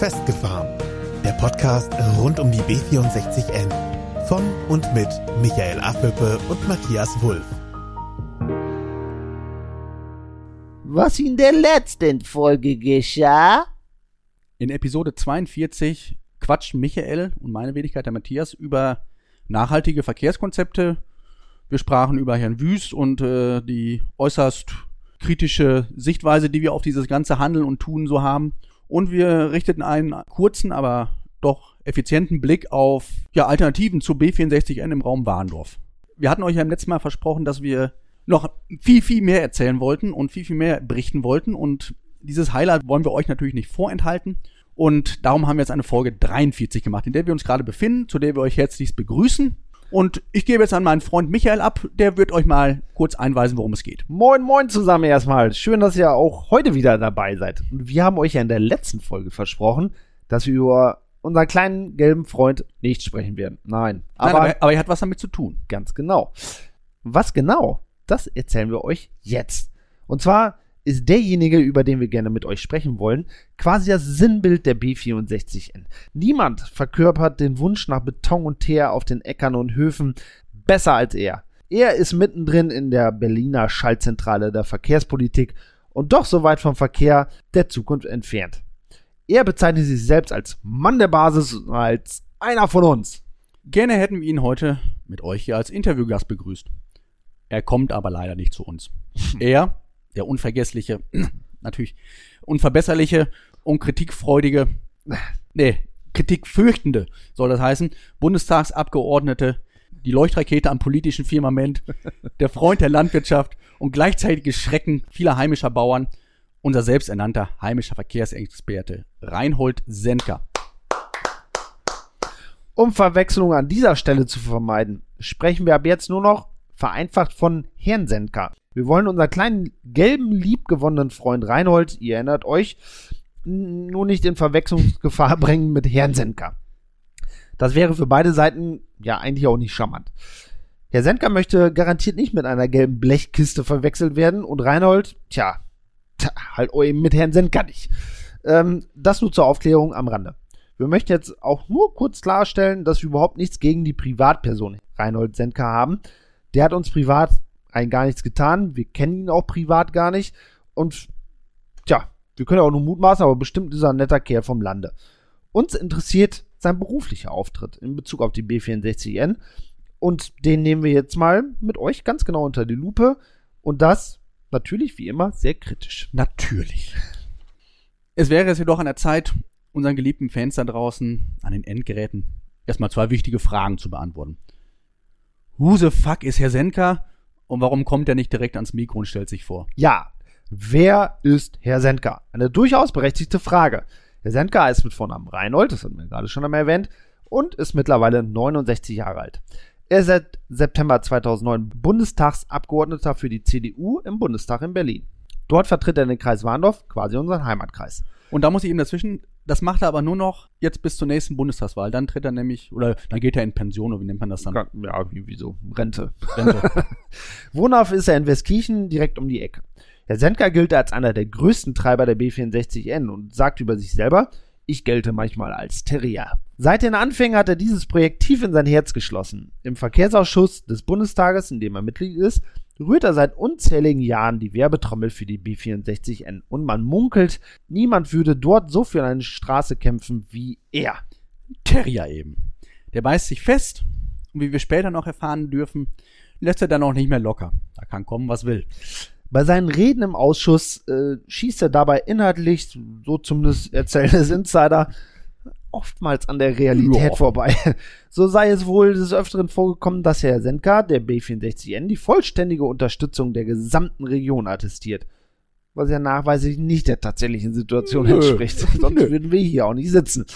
Festgefahren. Der Podcast rund um die B64N. Von und mit Michael Affelpe und Matthias Wulff. Was in der letzten Folge geschah? In Episode 42 quatscht Michael und meine Wenigkeit der Matthias über nachhaltige Verkehrskonzepte. Wir sprachen über Herrn Wüst und äh, die äußerst kritische Sichtweise, die wir auf dieses ganze Handeln und Tun so haben. Und wir richteten einen kurzen, aber doch effizienten Blick auf ja, Alternativen zu B64N im Raum Warndorf. Wir hatten euch ja im letzten Mal versprochen, dass wir noch viel, viel mehr erzählen wollten und viel, viel mehr berichten wollten. Und dieses Highlight wollen wir euch natürlich nicht vorenthalten. Und darum haben wir jetzt eine Folge 43 gemacht, in der wir uns gerade befinden, zu der wir euch herzlichst begrüßen. Und ich gebe jetzt an meinen Freund Michael ab, der wird euch mal kurz einweisen, worum es geht. Moin, moin zusammen erstmal. Schön, dass ihr auch heute wieder dabei seid. Und wir haben euch ja in der letzten Folge versprochen, dass wir über unseren kleinen gelben Freund nicht sprechen werden. Nein. Aber, Nein, aber, aber er hat was damit zu tun. Ganz genau. Was genau? Das erzählen wir euch jetzt. Und zwar ist derjenige, über den wir gerne mit euch sprechen wollen, quasi das Sinnbild der B64N. Niemand verkörpert den Wunsch nach Beton und Teer auf den Äckern und Höfen besser als er. Er ist mittendrin in der Berliner Schaltzentrale der Verkehrspolitik und doch so weit vom Verkehr der Zukunft entfernt. Er bezeichnet sich selbst als Mann der Basis, als einer von uns. Gerne hätten wir ihn heute mit euch hier als Interviewgast begrüßt. Er kommt aber leider nicht zu uns. Er der unvergessliche, natürlich unverbesserliche und kritikfreudige, nee, kritikfürchtende soll das heißen, Bundestagsabgeordnete, die Leuchtrakete am politischen Firmament, der Freund der Landwirtschaft und gleichzeitige Schrecken vieler heimischer Bauern, unser selbsternannter heimischer Verkehrsexperte Reinhold Senker. Um Verwechslungen an dieser Stelle zu vermeiden, sprechen wir ab jetzt nur noch vereinfacht von Herrn Senker. Wir wollen unseren kleinen gelben, liebgewonnenen Freund Reinhold, ihr erinnert euch, nur nicht in Verwechslungsgefahr bringen mit Herrn Senka. Das wäre für beide Seiten ja eigentlich auch nicht charmant. Herr Senka möchte garantiert nicht mit einer gelben Blechkiste verwechselt werden und Reinhold, tja, tja halt eben mit Herrn Senka nicht. Ähm, das nur zur Aufklärung am Rande. Wir möchten jetzt auch nur kurz klarstellen, dass wir überhaupt nichts gegen die Privatperson Reinhold Senka haben. Der hat uns privat rein gar nichts getan. Wir kennen ihn auch privat gar nicht. Und tja, wir können auch nur mutmaßen, aber bestimmt ist er ein netter Kerl vom Lande. Uns interessiert sein beruflicher Auftritt in Bezug auf die B64N. Und den nehmen wir jetzt mal mit euch ganz genau unter die Lupe. Und das natürlich wie immer sehr kritisch. Natürlich. Es wäre jetzt jedoch an der Zeit, unseren geliebten Fans da draußen an den Endgeräten erstmal zwei wichtige Fragen zu beantworten. Who the fuck ist Herr Senka und warum kommt er nicht direkt ans Mikro und stellt sich vor? Ja, wer ist Herr Sendka? Eine durchaus berechtigte Frage. Herr Sendka ist mit Vornamen Reinhold, das hatten wir gerade schon einmal erwähnt, und ist mittlerweile 69 Jahre alt. Er ist seit September 2009 Bundestagsabgeordneter für die CDU im Bundestag in Berlin. Dort vertritt er den Kreis Warndorf, quasi unseren Heimatkreis. Und da muss ich ihm dazwischen, das macht er aber nur noch jetzt bis zur nächsten Bundestagswahl. Dann tritt er nämlich, oder dann geht er in Pension, oder wie nennt man das dann? Ja, wie so, Rente. Rente. Wohnhaft ist er in Westkirchen, direkt um die Ecke. Herr Sendker gilt als einer der größten Treiber der B64N und sagt über sich selber, ich gelte manchmal als Terrier. Seit den Anfängen hat er dieses Projekt tief in sein Herz geschlossen. Im Verkehrsausschuss des Bundestages, in dem er Mitglied ist, rührt er seit unzähligen Jahren die Werbetrommel für die B64N und man munkelt, niemand würde dort so für eine Straße kämpfen wie er. Terrier eben. Der beißt sich fest und wie wir später noch erfahren dürfen, lässt er dann auch nicht mehr locker. Da kann kommen, was will. Bei seinen Reden im Ausschuss äh, schießt er dabei inhaltlich, so zumindest erzählen es Insider, oftmals an der Realität ja. vorbei. So sei es wohl des Öfteren vorgekommen, dass Herr Senka, der B64N, die vollständige Unterstützung der gesamten Region attestiert. Was ja nachweislich nicht der tatsächlichen Situation Nö. entspricht. Sonst Nö. würden wir hier auch nicht sitzen.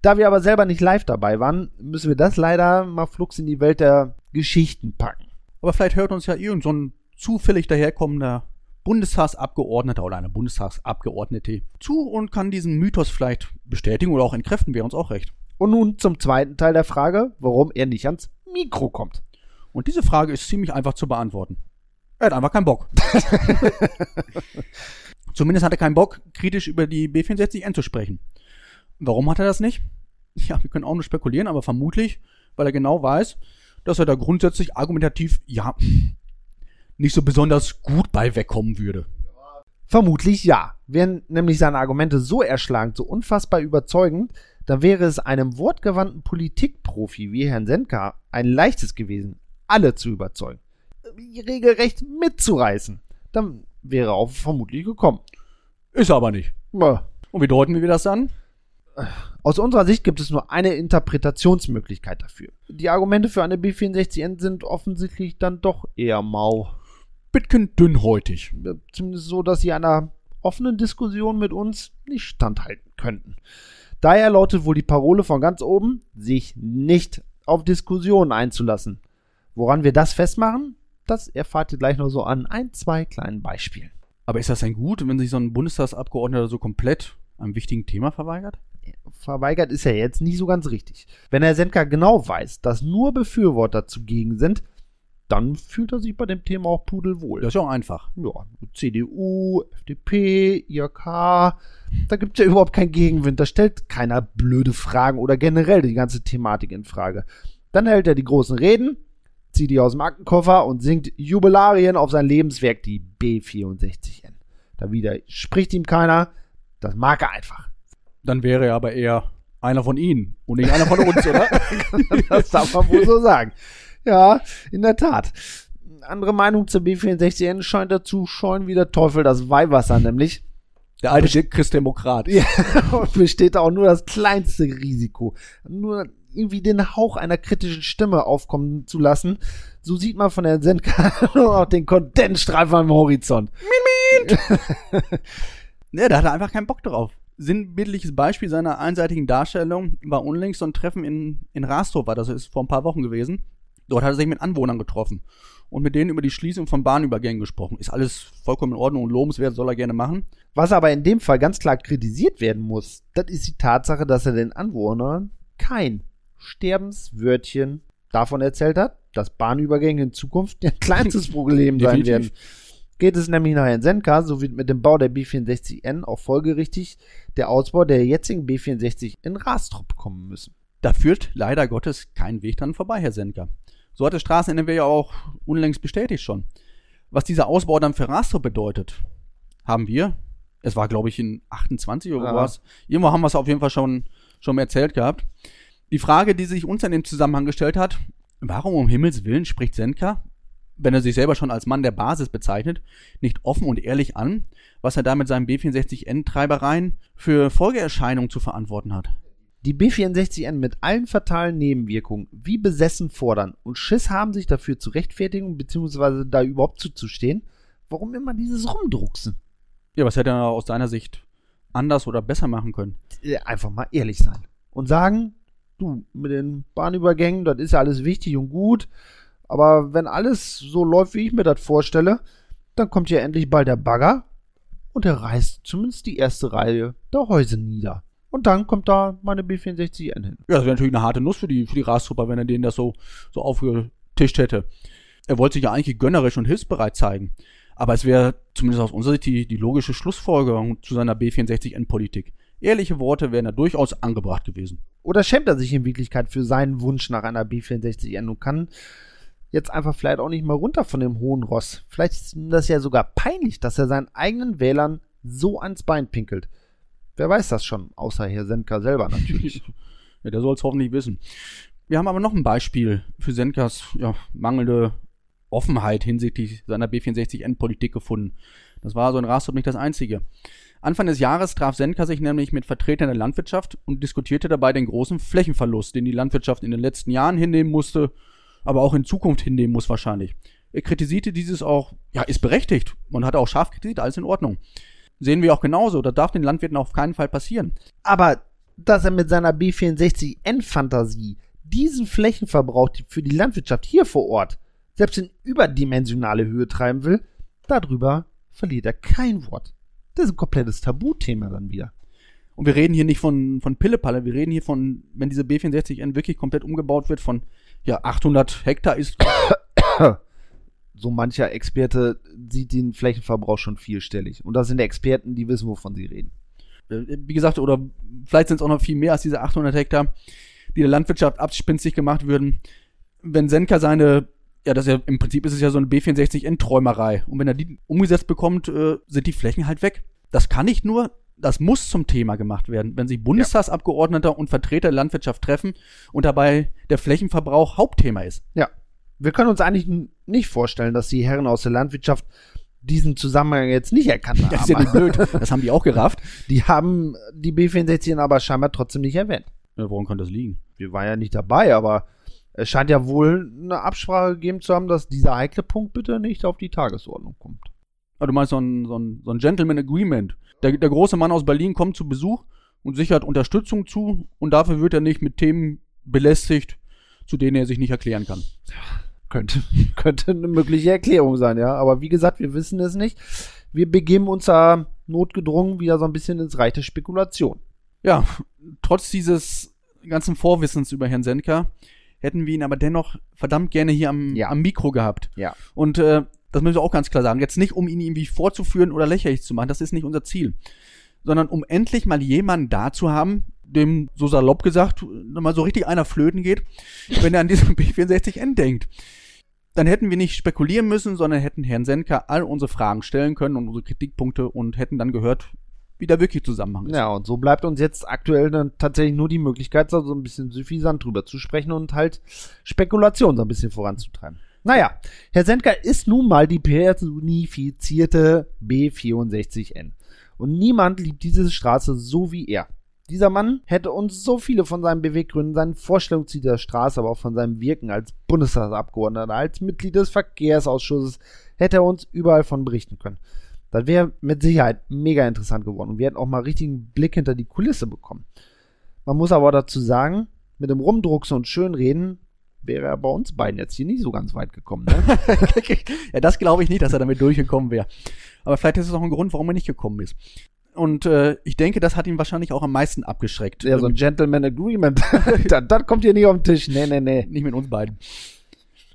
Da wir aber selber nicht live dabei waren, müssen wir das leider mal flugs in die Welt der Geschichten packen. Aber vielleicht hört uns ja irgend so ein zufällig daherkommender Bundestagsabgeordneter oder eine Bundestagsabgeordnete zu und kann diesen Mythos vielleicht bestätigen oder auch entkräften, wäre uns auch recht. Und nun zum zweiten Teil der Frage, warum er nicht ans Mikro kommt. Und diese Frage ist ziemlich einfach zu beantworten. Er hat einfach keinen Bock. Zumindest hat er keinen Bock, kritisch über die B64N zu sprechen. Warum hat er das nicht? Ja, wir können auch nur spekulieren, aber vermutlich, weil er genau weiß, dass er da grundsätzlich argumentativ, ja, nicht so besonders gut bei wegkommen würde. Vermutlich ja. Wären nämlich seine Argumente so erschlagend, so unfassbar überzeugend, dann wäre es einem wortgewandten Politikprofi wie Herrn Senka ein leichtes gewesen, alle zu überzeugen, regelrecht mitzureißen. Dann wäre er auch vermutlich gekommen. Ist er aber nicht. Ja. Und wie deuten wir das dann? Aus unserer Sicht gibt es nur eine Interpretationsmöglichkeit dafür. Die Argumente für eine B64N sind offensichtlich dann doch eher mau. Bitken dünnhäutig. Zumindest so, dass sie einer offenen Diskussion mit uns nicht standhalten könnten. Daher lautet wohl die Parole von ganz oben, sich nicht auf Diskussionen einzulassen. Woran wir das festmachen, das erfahrt ihr gleich noch so an ein, zwei kleinen Beispielen. Aber ist das denn gut, wenn sich so ein Bundestagsabgeordneter so komplett einem wichtigen Thema verweigert? Verweigert ist ja jetzt nicht so ganz richtig. Wenn Herr Senka genau weiß, dass nur Befürworter zugegen sind, dann fühlt er sich bei dem Thema auch pudelwohl. Das ist ja auch einfach. Ja, CDU, FDP, IRK, da gibt es ja überhaupt keinen Gegenwind. Da stellt keiner blöde Fragen oder generell die ganze Thematik in Frage. Dann hält er die großen Reden, zieht die aus dem Aktenkoffer und singt Jubilarien auf sein Lebenswerk, die B64N. Da wieder spricht ihm keiner, das mag er einfach. Dann wäre er aber eher einer von Ihnen und nicht einer von uns, oder? das darf man wohl so sagen. Ja, in der Tat. Andere Meinung zur B64N scheint dazu scheuen wie der Teufel das Weihwasser, nämlich. Der alte Christdemokrat. Ja, besteht auch nur das kleinste Risiko. Nur irgendwie den Hauch einer kritischen Stimme aufkommen zu lassen. So sieht man von der Sendkarte noch den Kondensstreifen am Horizont. Min, min. ja, da hat er einfach keinen Bock drauf. Sinnbildliches Beispiel seiner einseitigen Darstellung war unlängst so ein Treffen in, in Rastorf, war das ist vor ein paar Wochen gewesen. Dort hat er sich mit Anwohnern getroffen und mit denen über die Schließung von Bahnübergängen gesprochen. Ist alles vollkommen in Ordnung und lobenswert, soll er gerne machen. Was aber in dem Fall ganz klar kritisiert werden muss, das ist die Tatsache, dass er den Anwohnern kein Sterbenswörtchen davon erzählt hat, dass Bahnübergänge in Zukunft ein kleinstes Problem sein werden. Geht es nämlich nach Herrn Senka, so wird mit dem Bau der B64N auch folgerichtig der Ausbau der jetzigen B64 in Rastrop kommen müssen. Da führt leider Gottes kein Weg dran vorbei, Herr Senka. So hat das Straßen-NRW ja auch unlängst bestätigt schon. Was dieser Ausbau dann für Rastrop bedeutet, haben wir, es war glaube ich in 28 oder was, irgendwo haben wir es auf jeden Fall schon, schon erzählt gehabt. Die Frage, die sich uns in dem Zusammenhang gestellt hat, warum um Himmels Willen spricht Senka, wenn er sich selber schon als Mann der Basis bezeichnet, nicht offen und ehrlich an, was er da mit seinen B64N-Treibereien für Folgeerscheinungen zu verantworten hat. Die B64N mit allen fatalen Nebenwirkungen wie besessen fordern und Schiss haben, sich dafür zu rechtfertigen bzw. da überhaupt zuzustehen, warum immer dieses Rumdrucksen? Ja, was hätte er aus deiner Sicht anders oder besser machen können? Einfach mal ehrlich sein und sagen, du, mit den Bahnübergängen, das ist ja alles wichtig und gut, aber wenn alles so läuft, wie ich mir das vorstelle, dann kommt ja endlich bald der Bagger und er reißt zumindest die erste Reihe der Häuser nieder. Und dann kommt da meine B64N hin. Ja, das wäre natürlich eine harte Nuss für die, für die Rastrupper, wenn er denen das so, so aufgetischt hätte. Er wollte sich ja eigentlich gönnerisch und hilfsbereit zeigen. Aber es wäre zumindest aus unserer Sicht die, die logische Schlussfolgerung zu seiner B64N-Politik. Ehrliche Worte wären da durchaus angebracht gewesen. Oder schämt er sich in Wirklichkeit für seinen Wunsch nach einer B64N und kann jetzt einfach vielleicht auch nicht mal runter von dem hohen Ross. Vielleicht ist ihm das ja sogar peinlich, dass er seinen eigenen Wählern so ans Bein pinkelt. Wer weiß das schon, außer Herr Senka selber natürlich. ja, der soll es hoffentlich wissen. Wir haben aber noch ein Beispiel für Senkas ja, mangelnde Offenheit hinsichtlich seiner B64N-Politik gefunden. Das war so in Rastrup nicht das einzige. Anfang des Jahres traf Senka sich nämlich mit Vertretern der Landwirtschaft und diskutierte dabei den großen Flächenverlust, den die Landwirtschaft in den letzten Jahren hinnehmen musste, aber auch in Zukunft hinnehmen muss wahrscheinlich. Er kritisierte dieses auch, ja, ist berechtigt und hat auch scharf kritisiert, alles in Ordnung. Sehen wir auch genauso, das darf den Landwirten auf keinen Fall passieren. Aber dass er mit seiner B64N-Fantasie diesen Flächenverbrauch für die Landwirtschaft hier vor Ort selbst in überdimensionale Höhe treiben will, darüber verliert er kein Wort. Das ist ein komplettes Tabuthema dann wieder. Und wir reden hier nicht von, von Pillepalle, wir reden hier von, wenn diese B64N wirklich komplett umgebaut wird, von ja, 800 Hektar ist. so mancher Experte sieht den Flächenverbrauch schon vielstellig. Und das sind Experten, die wissen, wovon sie reden. Äh, Wie gesagt, oder vielleicht sind es auch noch viel mehr als diese 800 Hektar, die der Landwirtschaft abspinstig gemacht würden. Wenn Senka seine, ja, das ist ja, im Prinzip ist es ja so eine B64N-Träumerei. Und wenn er die umgesetzt bekommt, äh, sind die Flächen halt weg. Das kann nicht nur, das muss zum Thema gemacht werden, wenn sich Bundestagsabgeordneter und Vertreter der Landwirtschaft treffen und dabei der Flächenverbrauch Hauptthema ist. Ja. Wir können uns eigentlich nicht vorstellen, dass die Herren aus der Landwirtschaft diesen Zusammenhang jetzt nicht erkannt haben. Das ist ja nicht blöd. Das haben die auch gerafft. Die haben die B64 aber scheinbar trotzdem nicht erwähnt. Ja, woran könnte das liegen? Wir waren ja nicht dabei, aber es scheint ja wohl eine Absprache gegeben zu haben, dass dieser heikle Punkt bitte nicht auf die Tagesordnung kommt. Ah, du meinst so ein, so ein, so ein Gentleman Agreement. Der, der große Mann aus Berlin kommt zu Besuch und sichert Unterstützung zu und dafür wird er nicht mit Themen belästigt, zu denen er sich nicht erklären kann. Könnte, könnte eine mögliche Erklärung sein, ja. Aber wie gesagt, wir wissen es nicht. Wir begeben uns da notgedrungen wieder so ein bisschen ins Reich der Spekulation. Ja, trotz dieses ganzen Vorwissens über Herrn Senka hätten wir ihn aber dennoch verdammt gerne hier am, Ja. am Mikro gehabt. Ja. Und äh, das müssen wir auch ganz klar sagen. Jetzt nicht, um ihn irgendwie vorzuführen oder lächerlich zu machen, das ist nicht unser Ziel. Sondern um endlich mal jemanden da zu haben, dem so salopp gesagt, mal so richtig einer flöten geht, wenn er an diesen B64N denkt. Dann hätten wir nicht spekulieren müssen, sondern hätten Herrn Senka all unsere Fragen stellen können und unsere Kritikpunkte und hätten dann gehört, wie der wirklich Zusammenhang ist. Ja, und so bleibt uns jetzt aktuell dann tatsächlich nur die Möglichkeit, so ein bisschen suffisant drüber zu sprechen und halt Spekulation so ein bisschen voranzutreiben. Naja, Herr Sendker ist nun mal die personifizierte B64N. Und niemand liebt diese Straße so wie er. Dieser Mann hätte uns so viele von seinen Beweggründen, seinen Vorstellungen zu dieser Straße, aber auch von seinem Wirken als Bundestagsabgeordneter, als Mitglied des Verkehrsausschusses, hätte er uns überall von berichten können. Das wäre mit Sicherheit mega interessant geworden. Und wir hätten auch mal richtigen Blick hinter die Kulisse bekommen. Man muss aber dazu sagen, mit dem Rumdrucksen und Schönreden wäre er bei uns beiden jetzt hier nicht so ganz weit gekommen. Ne? ja, das glaube ich nicht, dass er damit durchgekommen wäre. Aber vielleicht ist es auch ein Grund, warum er nicht gekommen ist. Und äh, ich denke, das hat ihn wahrscheinlich auch am meisten abgeschreckt. ja, so ein Gentleman Agreement. das, das kommt hier nicht auf den Tisch. Nee, nee, nee. nicht mit uns beiden.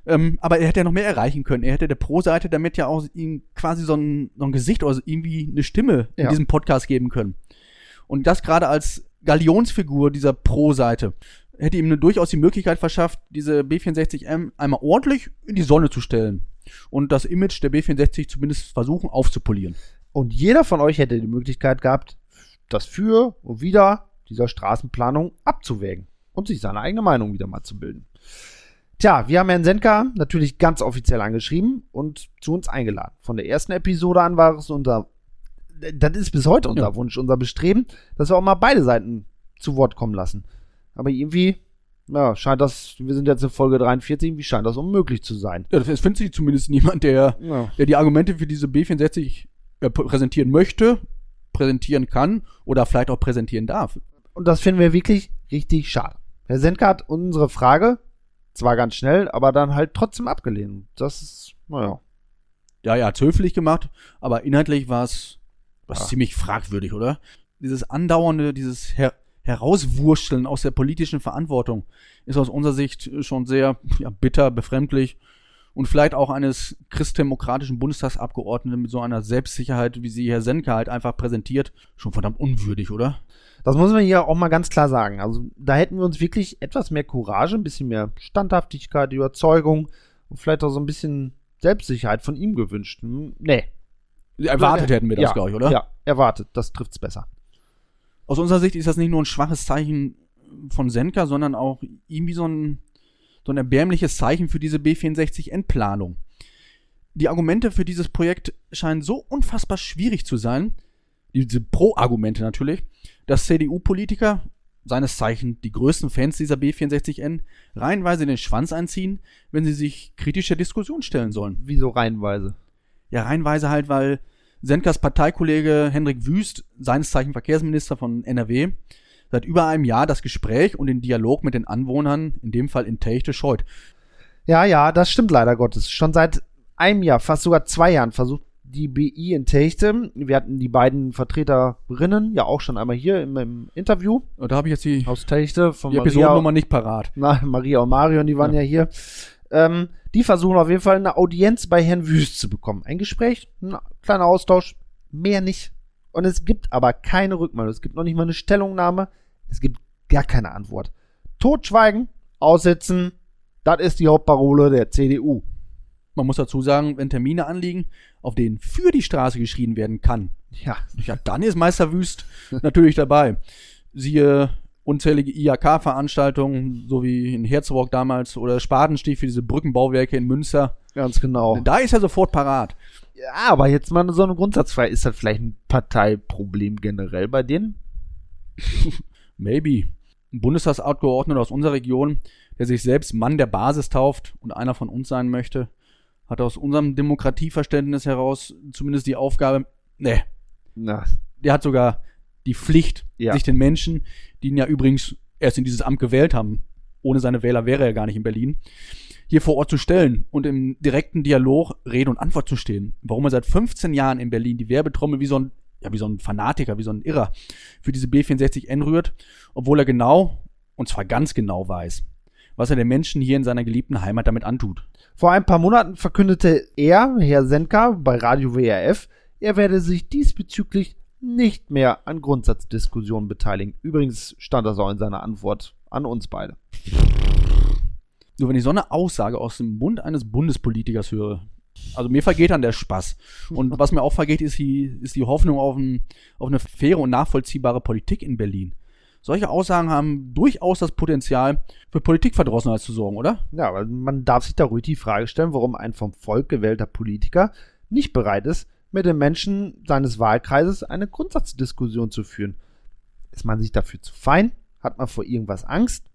Ähm, aber er hätte ja noch mehr erreichen können. Er hätte der Pro-Seite damit ja auch ihm quasi so ein, so ein Gesicht oder so irgendwie eine Stimme in Ja. diesem Podcast geben können. Und das gerade als Galionsfigur dieser Pro-Seite hätte ihm durchaus die Möglichkeit verschafft, diese B64M einmal ordentlich in die Sonne zu stellen und das Image der B64 zumindest versuchen aufzupolieren. Und jeder von euch hätte die Möglichkeit gehabt, das für und wider dieser Straßenplanung abzuwägen und sich seine eigene Meinung wieder mal zu bilden. Tja, wir haben Herrn Senka natürlich ganz offiziell angeschrieben und zu uns eingeladen. Von der ersten Episode an war es unser, das ist bis heute unser Ja. Wunsch, unser Bestreben, dass wir auch mal beide Seiten zu Wort kommen lassen. Aber irgendwie, ja, scheint das, wir sind jetzt in Folge 43, irgendwie scheint das unmöglich zu sein. Ja, es findet sich zumindest niemand, der Ja. der die Argumente für diese B64 äh, pr- präsentieren möchte, präsentieren kann oder vielleicht auch präsentieren darf. Und das finden wir wirklich richtig schade. Herr Senka hat unsere Frage zwar ganz schnell, aber dann halt trotzdem abgelehnt. Das ist, naja. Ja, ja, hat's höflich gemacht, aber inhaltlich war es was Ja. ziemlich fragwürdig, oder? Dieses andauernde, dieses Her Herauswurschteln aus der politischen Verantwortung ist aus unserer Sicht schon sehr ja, bitter, befremdlich und vielleicht auch eines christdemokratischen Bundestagsabgeordneten mit so einer Selbstsicherheit, wie sie Herr Senka halt einfach präsentiert, schon verdammt unwürdig, oder? Das muss man hier auch mal ganz klar sagen. Also da hätten wir uns wirklich etwas mehr Courage, ein bisschen mehr Standhaftigkeit, Überzeugung und vielleicht auch so ein bisschen Selbstsicherheit von ihm gewünscht. Hm, Nee. Erwartet hätten wir das, ja, glaube ich, oder? Ja, erwartet. Das trifft's besser. aus unserer Sicht ist das nicht nur ein schwaches Zeichen von Senka, sondern auch irgendwie so ein, so ein erbärmliches Zeichen für diese B64-Endplanung. Die Argumente für dieses Projekt scheinen so unfassbar schwierig zu sein, diese Pro-Argumente natürlich, dass CDU-Politiker, seines Zeichen die größten Fans dieser B64N, reihenweise den Schwanz einziehen, wenn sie sich kritischer Diskussion stellen sollen. Wieso reihenweise? Ja, reihenweise halt, weil Senkas Parteikollege Hendrik Wüst, seines Zeichen Verkehrsminister von NRW, seit über einem Jahr das Gespräch und den Dialog mit den Anwohnern, in dem Fall in Techte, scheut. Ja, ja, das stimmt leider Gottes. Schon seit einem Jahr, fast sogar zwei Jahren versucht die BI in Techte. Wir hatten die beiden Vertreterinnen ja auch schon einmal hier im, im Interview Und da habe ich jetzt die, aus Techte von die Maria, Episodennummer nicht parat. na, Maria und Marion, die waren ja, Ja. hier. Ähm, die versuchen auf jeden Fall eine Audienz bei Herrn Wüst zu bekommen. Ein Gespräch, ein kleiner Austausch, mehr nicht. Und es gibt aber keine Rückmeldung. Es gibt noch nicht mal eine Stellungnahme. Es gibt gar keine Antwort. Totschweigen, aussetzen, das ist die Hauptparole der CDU. Man muss dazu sagen, wenn Termine anliegen, auf denen für die Straße geschrien werden kann, Ja, ja, dann ist Meister Wüst natürlich dabei. Siehe unzählige IAK-Veranstaltungen, so wie in Herzog damals oder Spatenstich für diese Brückenbauwerke in Münster. ganz genau. Da ist er sofort parat. Ja, aber jetzt mal so eine Grundsatzfrage. Ist das vielleicht ein Parteiproblem generell bei denen? Maybe. Ein Bundestagsabgeordneter aus unserer Region, der sich selbst Mann der Basis tauft und einer von uns sein möchte, hat aus unserem Demokratieverständnis heraus zumindest die Aufgabe, ne, Na, der hat sogar die Pflicht, Ja. sich den Menschen, die ihn ja übrigens erst in dieses Amt gewählt haben, ohne seine Wähler wäre er gar nicht in Berlin, hier vor Ort zu stellen und im direkten Dialog Rede und Antwort zu stehen. Warum er seit 15 Jahren in Berlin die Werbetrommel wie so ein, ja, wie so ein Fanatiker, wie so ein Irrer für diese B64N rührt, obwohl er genau, und zwar ganz genau weiß, was er den Menschen hier in seiner geliebten Heimat damit antut. Vor ein paar Monaten verkündete er, Herr Senka, bei Radio WRF, er werde sich diesbezüglich nicht mehr an Grundsatzdiskussionen beteiligen. Übrigens stand das auch in seiner Antwort an uns beide. Nur wenn ich so eine Aussage aus dem Mund eines Bundespolitikers höre, also mir vergeht dann der Spaß. Und was mir auch vergeht, ist die, ist die Hoffnung auf, ein, auf eine faire und nachvollziehbare Politik in Berlin. Solche Aussagen haben durchaus das Potenzial, für Politikverdrossenheit zu sorgen, oder? Ja, aber man darf sich da ruhig die Frage stellen, warum ein vom Volk gewählter Politiker nicht bereit ist, mit den Menschen seines Wahlkreises eine Grundsatzdiskussion zu führen. Ist man sich dafür zu fein? Hat man vor irgendwas Angst?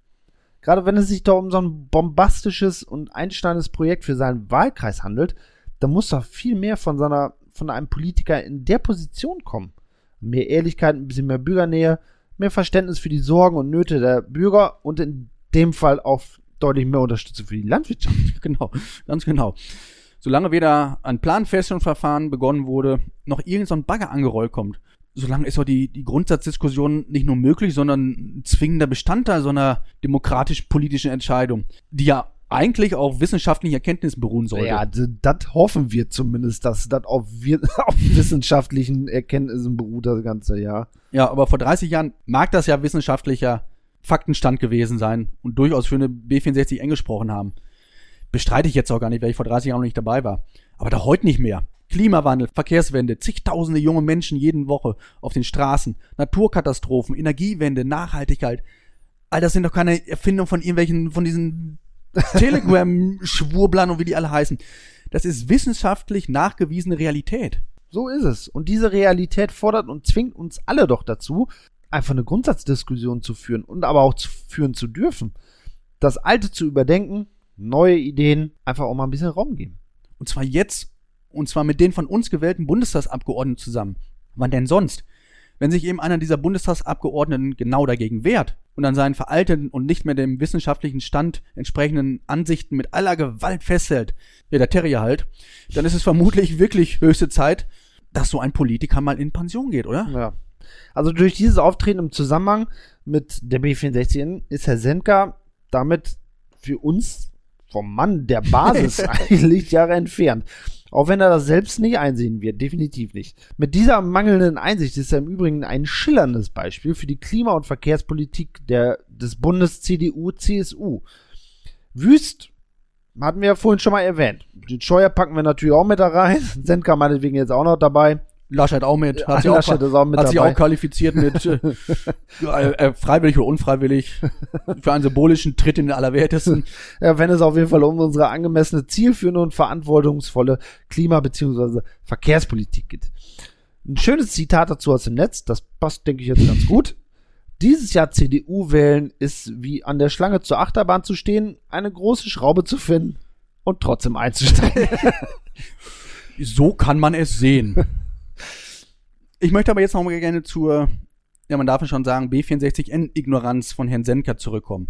Gerade wenn es sich doch um so ein bombastisches und einschneidendes Projekt für seinen Wahlkreis handelt, dann muss doch viel mehr von seiner, von einem Politiker in der Position kommen. Mehr Ehrlichkeit, ein bisschen mehr Bürgernähe, mehr Verständnis für die Sorgen und Nöte der Bürger und in dem Fall auch deutlich mehr Unterstützung für die Landwirtschaft. Genau, ganz genau. Solange weder ein Planfeststellungsverfahren begonnen wurde, noch irgendein so ein Bagger angerollt kommt, solange ist doch die, die Grundsatzdiskussion nicht nur möglich, sondern ein zwingender Bestandteil so einer demokratisch-politischen Entscheidung, die ja eigentlich auf wissenschaftlichen Erkenntnissen beruhen sollte. Ja, das hoffen wir zumindest, dass das auf, wir auf wissenschaftlichen Erkenntnissen beruht, das ganze Jahr. Ja, aber vor 30 Jahren mag das ja wissenschaftlicher Faktenstand gewesen sein und durchaus für eine B64 eng gesprochen haben. Bestreite ich jetzt auch gar nicht, weil ich vor 30 Jahren noch nicht dabei war. Aber da heute nicht mehr. Klimawandel, Verkehrswende, zigtausende junge Menschen jeden Woche auf den Straßen, Naturkatastrophen, Energiewende, Nachhaltigkeit. All das sind doch keine Erfindungen von irgendwelchen, von diesen Telegram-Schwurblern und wie die alle heißen. Das ist wissenschaftlich nachgewiesene Realität. So ist es. Und diese Realität fordert und zwingt uns alle doch dazu, einfach eine Grundsatzdiskussion zu führen und aber auch zu führen zu dürfen. Das Alte zu überdenken, neue Ideen, einfach auch mal ein bisschen Raum geben. Und zwar jetzt, und zwar mit den von uns gewählten Bundestagsabgeordneten zusammen. Wann denn sonst? Wenn sich eben einer dieser Bundestagsabgeordneten genau dagegen wehrt und an seinen veralteten und nicht mehr dem wissenschaftlichen Stand entsprechenden Ansichten mit aller Gewalt festhält, ja, der Terrier halt, dann ist es vermutlich wirklich höchste Zeit, dass so ein Politiker mal in Pension geht, oder? Ja. Also durch dieses Auftreten im Zusammenhang mit der B64 ist Herr Senka damit für uns vom Mann der Basis eigentlich Jahre entfernt. Auch wenn er das selbst nicht einsehen wird, definitiv nicht. Mit dieser mangelnden Einsicht ist er im Übrigen ein schillerndes Beispiel für die Klima- und Verkehrspolitik der, des Bundes CDU-CSU. Wüst hatten wir ja vorhin schon mal erwähnt. Den Scheuer packen wir natürlich auch mit da rein. Senka meinetwegen jetzt auch noch dabei. Laschet auch mit, hat, sich, auch, auch mit hat sich auch qualifiziert mit äh, äh, freiwillig oder unfreiwillig für einen symbolischen Tritt in den Allerwertesten. Ja, wenn es auf jeden Fall um unsere angemessene, zielführende und verantwortungsvolle Klima- bzw. Verkehrspolitik geht. Ein schönes Zitat dazu aus dem Netz, das passt, denke ich, jetzt ganz gut. Dieses Jahr CDU wählen ist wie an der Schlange zur Achterbahn zu stehen, eine große Schraube zu finden und trotzdem einzusteigen. So kann man es sehen. Ich möchte aber jetzt noch mal gerne zur, ja, man darf ja schon sagen, B64N-Ignoranz von Herrn Senker zurückkommen.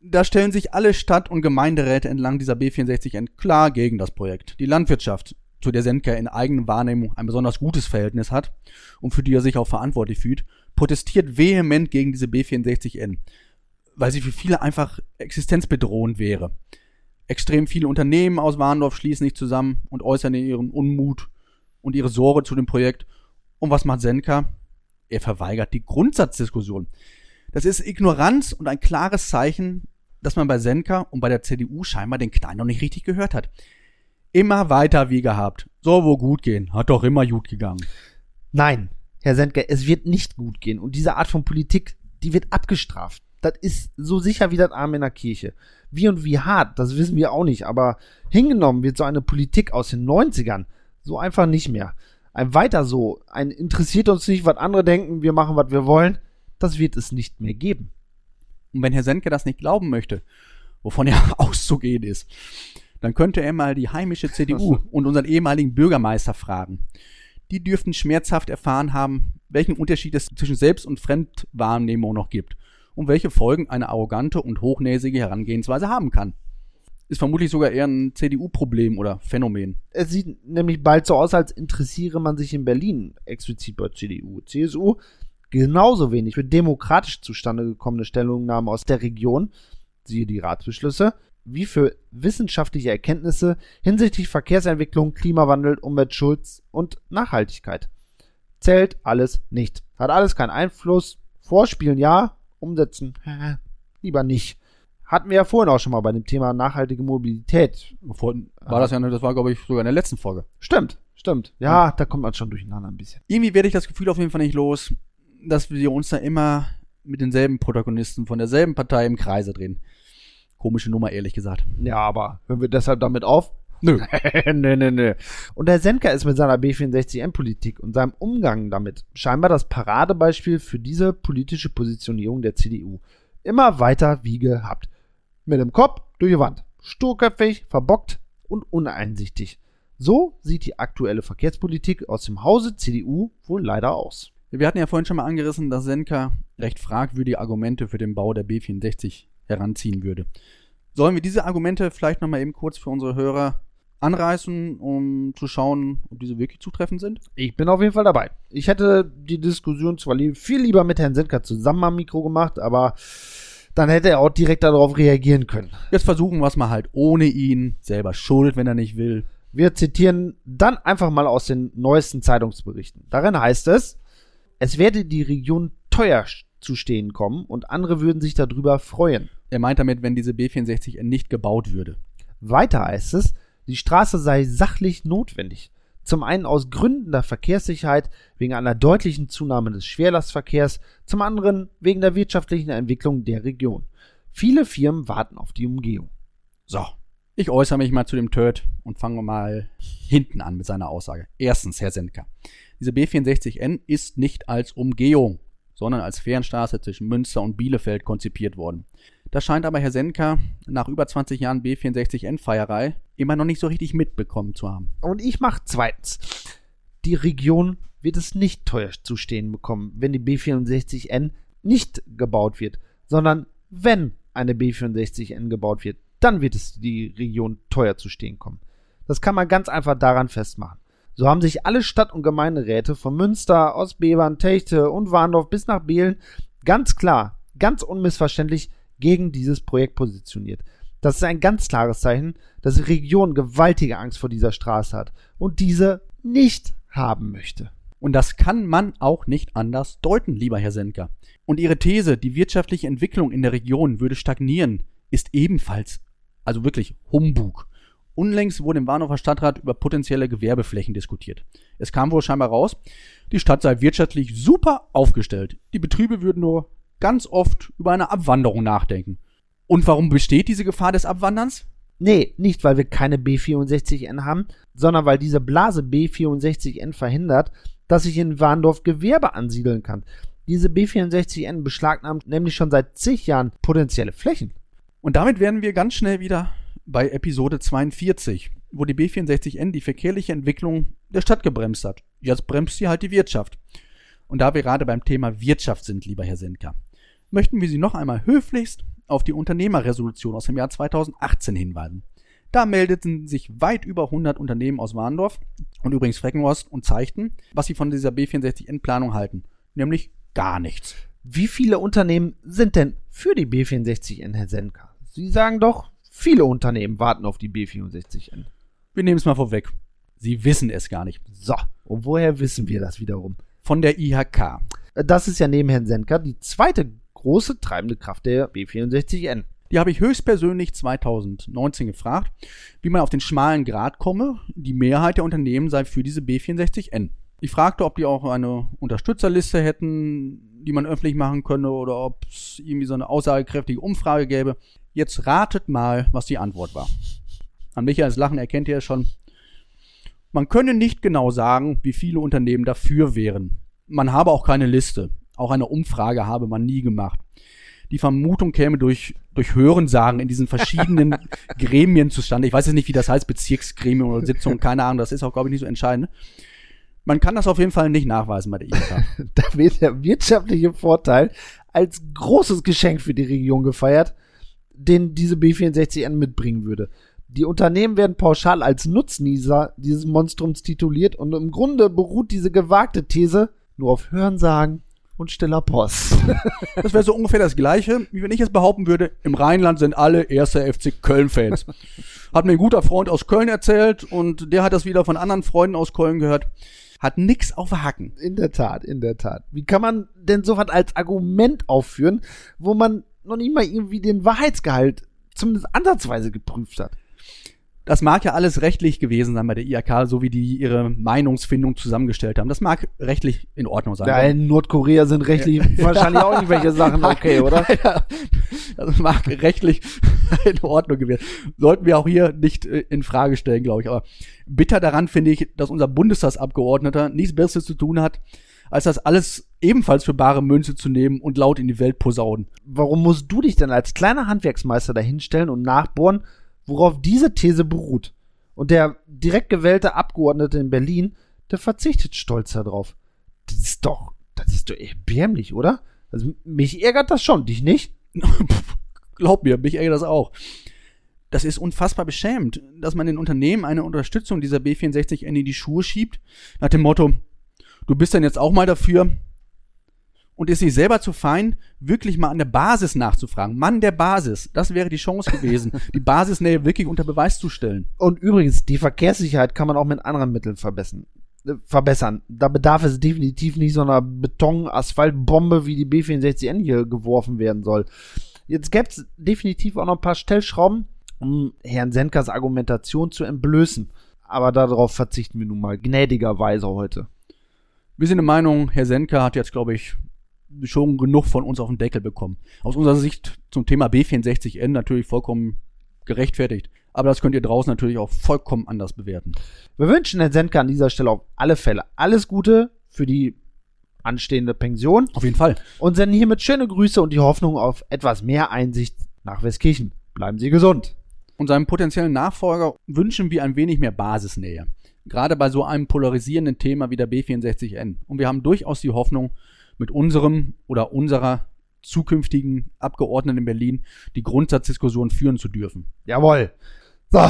Da stellen sich alle Stadt- und Gemeinderäte entlang dieser B64N klar gegen das Projekt. Die Landwirtschaft, zu der Senker in eigener Wahrnehmung ein besonders gutes Verhältnis hat und für die er sich auch verantwortlich fühlt, protestiert vehement gegen diese B64N, weil sie für viele einfach existenzbedrohend wäre. Extrem viele Unternehmen aus Warndorf schließen sich zusammen und äußern ihren Unmut und ihre Sorge zu dem Projekt. Und was macht Senka? Er verweigert die Grundsatzdiskussion. Das ist Ignoranz und ein klares Zeichen, dass man bei Senka und bei der CDU scheinbar den Knall noch nicht richtig gehört hat. Immer weiter wie gehabt. Soll wohl gut gehen. Hat doch immer gut gegangen. Nein, Herr Sendker, es wird nicht gut gehen. Und diese Art von Politik, die wird abgestraft. Das ist so sicher wie das Arm in der Kirche. Wie und wie hart, das wissen wir auch nicht. Aber hingenommen wird so eine Politik aus den 90ern so einfach nicht mehr. Ein weiter so, ein interessiert uns nicht, was andere denken, wir machen, was wir wollen, das wird es nicht mehr geben. Und wenn Herr Sendke das nicht glauben möchte, wovon ja auszugehen ist, dann könnte er mal die heimische CDU und unseren ehemaligen Bürgermeister fragen. Die dürften schmerzhaft erfahren haben, welchen Unterschied es zwischen Selbst- und Fremdwahrnehmung noch gibt und welche Folgen eine arrogante und hochnäsige Herangehensweise haben kann. Ist vermutlich sogar eher ein CDU-Problem oder Phänomen. Es sieht nämlich bald so aus, als interessiere man sich in Berlin explizit bei CDU. CSU genauso wenig für demokratisch zustande gekommene Stellungnahmen aus der Region, siehe die Ratsbeschlüsse, wie für wissenschaftliche Erkenntnisse hinsichtlich Verkehrsentwicklung, Klimawandel, Umweltschutz und Nachhaltigkeit. Zählt alles nicht. Hat alles keinen Einfluss. Vorspielen ja, umsetzen lieber nicht. Hatten wir ja vorhin auch schon mal bei dem Thema nachhaltige Mobilität. Vorhin war das ja, das war glaube ich sogar in der letzten Folge. Stimmt, stimmt. Ja, da kommt man schon durcheinander ein bisschen. Irgendwie werde ich das Gefühl auf jeden Fall nicht los, dass wir uns da immer mit denselben Protagonisten von derselben Partei im Kreise drehen. Komische Nummer, ehrlich gesagt. Ja, aber hören wir deshalb damit auf? Nö. nö, nö, nö. Und der Senker ist mit seiner B64M-Politik und seinem Umgang damit scheinbar das Paradebeispiel für diese politische Positionierung der CDU. Immer weiter wie gehabt. Mit dem Kopf durch die Wand. Sturköpfig, verbockt und uneinsichtig. So sieht die aktuelle Verkehrspolitik aus dem Hause CDU wohl leider aus. Wir hatten ja vorhin schon mal angerissen, dass Senka recht fragwürdige Argumente für den Bau der B64 heranziehen würde. Sollen wir diese Argumente vielleicht nochmal eben kurz für unsere Hörer anreißen, um zu schauen, ob diese wirklich zutreffend sind? Ich bin auf jeden Fall dabei. Ich hätte die Diskussion zwar viel lieber mit Herrn Senka zusammen am Mikro gemacht, aber dann hätte er auch direkt darauf reagieren können. Jetzt versuchen wir es mal halt ohne ihn, selber schuld, wenn er nicht will. Wir zitieren dann einfach mal aus den neuesten Zeitungsberichten. Darin heißt es, es werde die Region teuer zu stehen kommen und andere würden sich darüber freuen. Er meint damit, wenn diese B64N nicht gebaut würde. Weiter heißt es, die Straße sei sachlich notwendig. Zum einen aus Gründen der Verkehrssicherheit wegen einer deutlichen Zunahme des Schwerlastverkehrs, zum anderen wegen der wirtschaftlichen Entwicklung der Region. Viele Firmen warten auf die Umgehung. So, ich äußere mich mal zu dem Turd und fange mal hinten an mit seiner Aussage. Erstens, Herr Sendker, diese B64N ist nicht als Umgehung, sondern als Fernstraße zwischen Münster und Bielefeld konzipiert worden. Das scheint aber Herr Senka nach über 20 Jahren B64N-Feierei immer noch nicht so richtig mitbekommen zu haben. Und ich mache zweitens. Die Region wird es nicht teuer zu stehen bekommen, wenn die B64N nicht gebaut wird, sondern wenn eine B64N gebaut wird, dann wird es die Region teuer zu stehen kommen. Das kann man ganz einfach daran festmachen. So haben sich alle Stadt- und Gemeinderäte von Münster, Ostbevern, Techte und Warndorf bis nach Behlen ganz klar, ganz unmissverständlich gegen dieses Projekt positioniert. Das ist ein ganz klares Zeichen, dass die Region gewaltige Angst vor dieser Straße hat und diese nicht haben möchte. Und das kann man auch nicht anders deuten, lieber Herr Senker. Und Ihre These, die wirtschaftliche Entwicklung in der Region würde stagnieren, ist ebenfalls, also wirklich Humbug. Unlängst wurde im Warnhofer Stadtrat über potenzielle Gewerbeflächen diskutiert. Es kam wohl scheinbar raus, die Stadt sei wirtschaftlich super aufgestellt. Die Betriebe würden nur ganz oft über eine Abwanderung nachdenken. Und warum besteht diese Gefahr des Abwanderns? Nee, nicht weil wir keine B64N haben, sondern weil diese Blase B64N verhindert, dass sich in Warndorf Gewerbe ansiedeln kann. Diese B64N beschlagnahmt nämlich schon seit zig Jahren potenzielle Flächen. Und damit werden wir ganz schnell wieder bei Episode 42, wo die B64N die verkehrliche Entwicklung der Stadt gebremst hat. Jetzt bremst sie halt die Wirtschaft. Und da wir gerade beim Thema Wirtschaft sind, lieber Herr Senka, möchten wir Sie noch einmal höflichst auf die Unternehmerresolution aus dem Jahr 2018 hinweisen. Da meldeten sich weit über 100 Unternehmen aus Warndorf und übrigens Freckenhorst und zeigten, was sie von dieser B64N-Planung halten. Nämlich gar nichts. Wie viele Unternehmen sind denn für die B64N, Herr Senka? Sie sagen doch, viele Unternehmen warten auf die B64N. Wir nehmen es mal vorweg. Sie wissen es gar nicht. So, und woher wissen wir das wiederum? von der IHK. Das ist ja neben Herrn Senker die zweite große treibende Kraft der B64N. Die habe ich höchstpersönlich 2019 gefragt, wie man auf den schmalen Grad komme. Die Mehrheit der Unternehmen sei für diese B64N. Ich fragte, ob die auch eine Unterstützerliste hätten, die man öffentlich machen könne oder ob es irgendwie so eine aussagekräftige Umfrage gäbe. Jetzt ratet mal, was die Antwort war. An Michaels Lachen erkennt ihr es schon. Man könne nicht genau sagen, wie viele Unternehmen dafür wären. Man habe auch keine Liste. Auch eine Umfrage habe man nie gemacht. Die Vermutung käme durch, durch Hörensagen in diesen verschiedenen Gremien zustande. Ich weiß jetzt nicht, wie das heißt, Bezirksgremien oder Sitzungen, keine Ahnung, das ist auch, glaube ich, nicht so entscheidend. Man kann das auf jeden Fall nicht nachweisen bei der IHK. da wird der wirtschaftliche Vorteil als großes Geschenk für die Region gefeiert, den diese B64N mitbringen würde. Die Unternehmen werden pauschal als Nutznießer dieses Monstrums tituliert und im Grunde beruht diese gewagte These nur auf Hörensagen und stiller Post. Das wäre so ungefähr das Gleiche, wie wenn ich jetzt behaupten würde, im Rheinland sind alle erster FC Köln-Fans. Hat mir ein guter Freund aus Köln erzählt und der hat das wieder von anderen Freunden aus Köln gehört. Hat nix auf Hacken. In der Tat, in der Tat. Wie kann man denn sowas als Argument aufführen, wo man noch nicht mal irgendwie den Wahrheitsgehalt zumindest ansatzweise geprüft hat? Das mag ja alles rechtlich gewesen sein bei der IHK, so wie die ihre Meinungsfindung zusammengestellt haben. Das mag rechtlich in Ordnung sein. Ja, in Nordkorea sind rechtlich ja. wahrscheinlich auch irgendwelche Sachen okay, oder? Ja, das mag rechtlich in Ordnung gewesen. Sollten wir auch hier nicht äh, in Frage stellen, glaube ich. Aber bitter daran finde ich, dass unser Bundestagsabgeordneter nichts Besseres zu tun hat, als das alles ebenfalls für bare Münze zu nehmen und laut in die Welt posaunen. Warum musst du dich denn als kleiner Handwerksmeister dahinstellen und nachbohren, worauf diese These beruht. Und der direkt gewählte Abgeordnete in Berlin, der verzichtet stolz darauf. Das ist doch, das ist doch erbärmlich, oder? Also mich ärgert das schon, dich nicht? Glaub mir, mich ärgert das auch. Das ist unfassbar beschämend, dass man den Unternehmen eine Unterstützung dieser B64N in die Schuhe schiebt, nach dem Motto, du bist dann jetzt auch mal dafür, und ist sich selber zu fein, wirklich mal an der Basis nachzufragen. Mann der Basis, das wäre die Chance gewesen, die Basisnähe wirklich unter Beweis zu stellen. Und übrigens, die Verkehrssicherheit kann man auch mit anderen Mitteln verbessern. Äh, verbessern. Da bedarf es definitiv nicht so einer Beton-Asphaltbombe, wie die B64N hier geworfen werden soll. Jetzt gäbe es definitiv auch noch ein paar Stellschrauben, um Herrn Senkers Argumentation zu entblößen. Aber darauf verzichten wir nun mal gnädigerweise heute. Wir sind der Meinung, Herr Senker hat jetzt, glaube ich, schon genug von uns auf den Deckel bekommen. Aus unserer Sicht zum Thema B64N natürlich vollkommen gerechtfertigt. Aber das könnt ihr draußen natürlich auch vollkommen anders bewerten. Wir wünschen Herrn Sendker an dieser Stelle auf alle Fälle alles Gute für die anstehende Pension. Auf jeden Fall. Und senden hiermit schöne Grüße und die Hoffnung auf etwas mehr Einsicht nach Westkirchen. Bleiben Sie gesund. Und seinem potenziellen Nachfolger wünschen wir ein wenig mehr Basisnähe. Gerade bei so einem polarisierenden Thema wie der B64N. Und wir haben durchaus die Hoffnung, mit unserem oder unserer zukünftigen Abgeordneten in Berlin die Grundsatzdiskussion führen zu dürfen. Jawohl. So,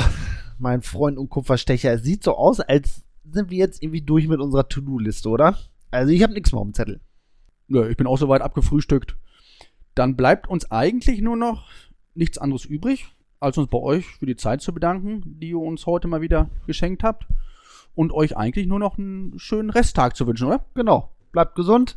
mein Freund und Kupferstecher, es sieht so aus, als sind wir jetzt irgendwie durch mit unserer To-Do-Liste, oder? Also ich habe nichts mehr auf dem Zettel. Ja, ich bin auch soweit abgefrühstückt. Dann bleibt uns eigentlich nur noch nichts anderes übrig, als uns bei euch für die Zeit zu bedanken, die ihr uns heute mal wieder geschenkt habt. Und euch eigentlich nur noch einen schönen Resttag zu wünschen, oder? Genau. Bleibt gesund